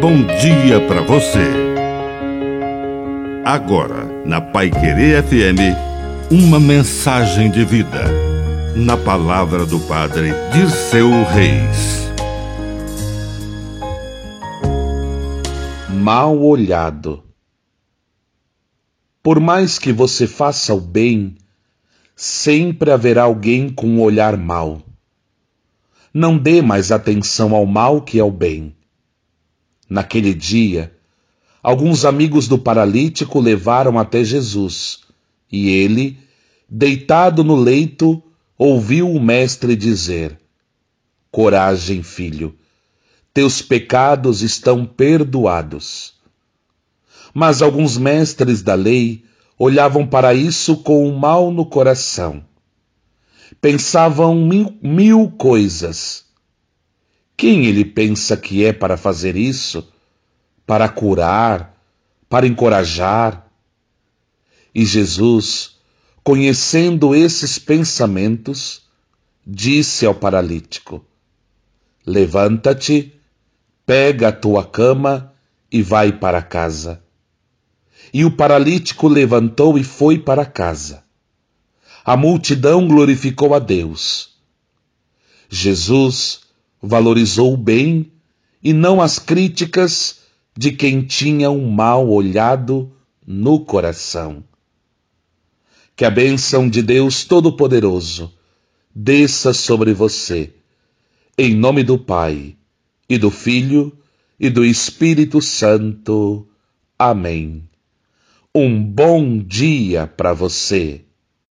bom dia para você. Agora, na Pai Querer FM, uma mensagem de vida. Na palavra do Padre Dirceu Reis. Mal olhado. Por mais que você faça o bem, sempre haverá alguém com um olhar mau. Não dê mais atenção ao mal que ao bem. Naquele dia, alguns amigos do paralítico levaram até Jesus, e ele, deitado no leito, ouviu o Mestre dizer: Coragem, filho, teus pecados estão perdoados. Mas alguns mestres da lei olhavam para isso com o mal no coração. Pensavam mil, mil coisas quem ele pensa que é para fazer isso? Para curar? Para encorajar? E Jesus, conhecendo esses pensamentos, disse ao paralítico: Levanta-te, pega a tua cama e vai para casa. E o paralítico levantou e foi para casa. A multidão glorificou a Deus. Jesus valorizou o bem e não as críticas de quem tinha um mal olhado no coração. Que a bênção de Deus Todo-Poderoso desça sobre você, em nome do Pai, e do Filho, e do Espírito Santo. Amém. Um bom dia para você.